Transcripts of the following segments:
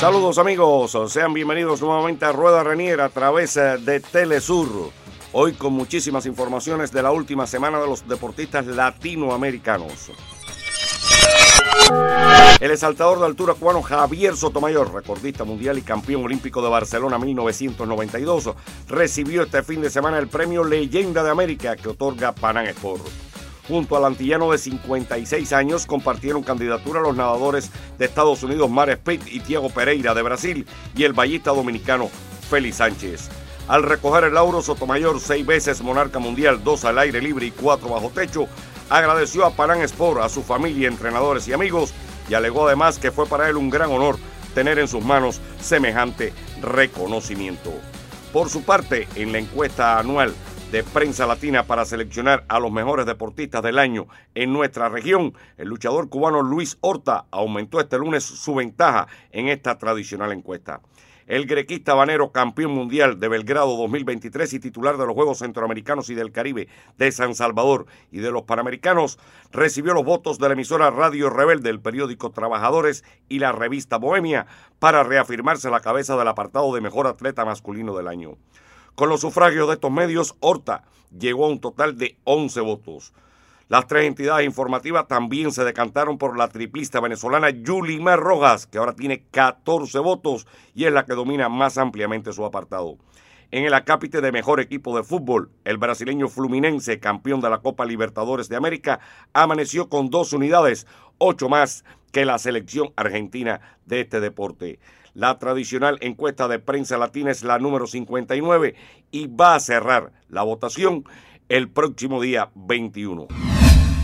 Saludos amigos, sean bienvenidos nuevamente a Rueda Renier a través eh, de Telesur. Hoy con muchísimas informaciones de la última semana de los deportistas latinoamericanos. El exaltador de altura cubano Javier Sotomayor, recordista mundial y campeón olímpico de Barcelona 1992, recibió este fin de semana el premio Leyenda de América que otorga Panam Sport. Junto al antillano de 56 años compartieron candidatura los nadadores de Estados Unidos Mar Speed y Tiago Pereira de Brasil y el ballista dominicano Félix Sánchez. Al recoger el lauro, Sotomayor, seis veces monarca mundial, dos al aire libre y cuatro bajo techo, agradeció a Panam Sport, a su familia, entrenadores y amigos y alegó además que fue para él un gran honor tener en sus manos semejante reconocimiento. Por su parte, en la encuesta anual de prensa latina para seleccionar a los mejores deportistas del año en nuestra región, el luchador cubano Luis Horta aumentó este lunes su ventaja en esta tradicional encuesta. El grequista banero campeón mundial de Belgrado 2023 y titular de los Juegos Centroamericanos y del Caribe de San Salvador y de los Panamericanos recibió los votos de la emisora Radio Rebelde, el periódico Trabajadores y la revista Bohemia para reafirmarse la cabeza del apartado de mejor atleta masculino del año. Con los sufragios de estos medios, Horta llegó a un total de 11 votos. Las tres entidades informativas también se decantaron por la triplista venezolana Yulimar Rojas, que ahora tiene 14 votos y es la que domina más ampliamente su apartado. En el acápite de mejor equipo de fútbol, el brasileño Fluminense, campeón de la Copa Libertadores de América, amaneció con dos unidades, ocho más que la selección argentina de este deporte. La tradicional encuesta de prensa latina es la número 59 y va a cerrar la votación el próximo día 21.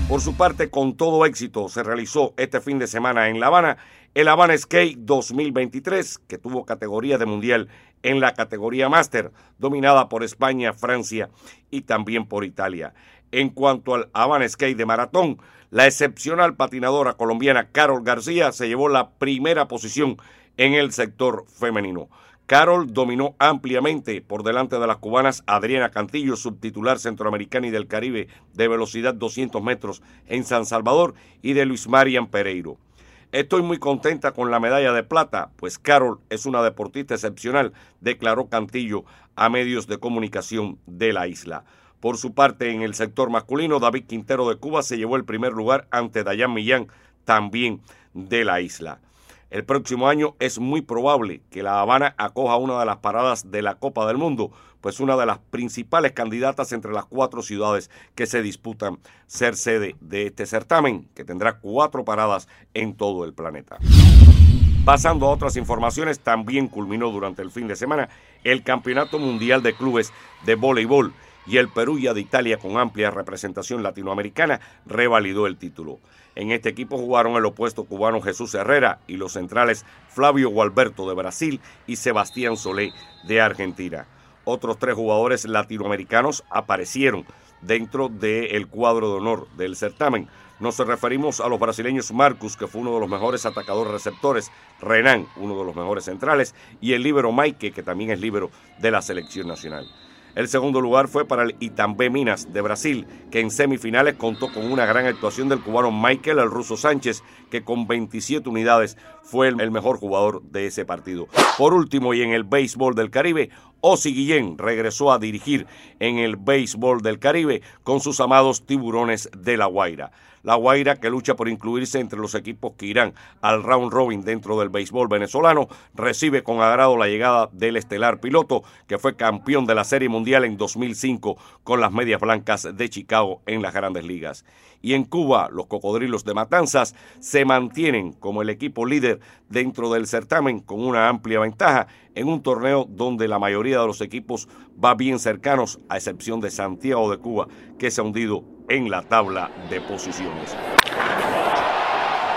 Por su parte, con todo éxito, se realizó este fin de semana en La Habana el Habana Skate 2023, que tuvo categoría de mundial en la categoría máster, dominada por España, Francia y también por Italia. En cuanto al Habana Skate de maratón, la excepcional patinadora colombiana Carol García se llevó la primera posición en el sector femenino. Carol dominó ampliamente por delante de las cubanas Adriana Cantillo, subtitular centroamericana y del Caribe de velocidad 200 metros en San Salvador, y de Luis Marian Pereiro. Estoy muy contenta con la medalla de plata, pues Carol es una deportista excepcional, declaró Cantillo a medios de comunicación de la isla. Por su parte, en el sector masculino, David Quintero de Cuba se llevó el primer lugar ante Dayan Millán, también de la isla. El próximo año es muy probable que La Habana acoja una de las paradas de la Copa del Mundo, pues una de las principales candidatas entre las cuatro ciudades que se disputan ser sede de este certamen, que tendrá cuatro paradas en todo el planeta. Pasando a otras informaciones, también culminó durante el fin de semana el Campeonato Mundial de Clubes de Voleibol y el Perugia de Italia con amplia representación latinoamericana revalidó el título. En este equipo jugaron el opuesto cubano Jesús Herrera y los centrales Flavio Gualberto de Brasil y Sebastián Solé de Argentina. Otros tres jugadores latinoamericanos aparecieron dentro del cuadro de honor del certamen. Nos referimos a los brasileños Marcus, que fue uno de los mejores atacadores receptores, Renan, uno de los mejores centrales, y el líbero Maike, que también es líbero de la selección nacional. El segundo lugar fue para el Itambé Minas de Brasil, que en semifinales contó con una gran actuación del cubano Michael el ruso Sánchez, que con 27 unidades fue el mejor jugador de ese partido. Por último, y en el béisbol del Caribe, Osi Guillén regresó a dirigir en el béisbol del Caribe con sus amados tiburones de La Guaira. La Guaira, que lucha por incluirse entre los equipos que irán al round robin dentro del béisbol venezolano, recibe con agrado la llegada del estelar piloto, que fue campeón de la Serie Mundial en 2005 con las Medias Blancas de Chicago en las grandes ligas. Y en Cuba, los Cocodrilos de Matanzas se mantienen como el equipo dentro del certamen con una amplia ventaja en un torneo donde la mayoría de los equipos va bien cercanos, a excepción de Santiago de Cuba, que se ha hundido en la tabla de posiciones.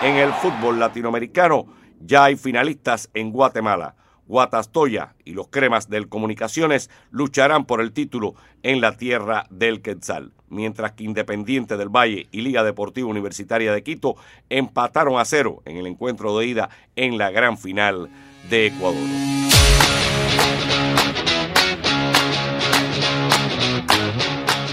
En el fútbol latinoamericano ya hay finalistas en Guatemala. Guatastoya y los cremas del Comunicaciones lucharán por el título en la tierra del Quetzal, mientras que Independiente del Valle y Liga Deportiva Universitaria de Quito empataron a cero en el encuentro de ida en la gran final de Ecuador.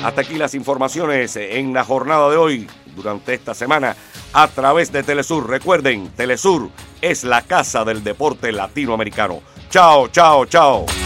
Hasta aquí las informaciones en la jornada de hoy, durante esta semana, a través de Telesur. Recuerden, Telesur es la casa del deporte latinoamericano. Chao, chao, chao.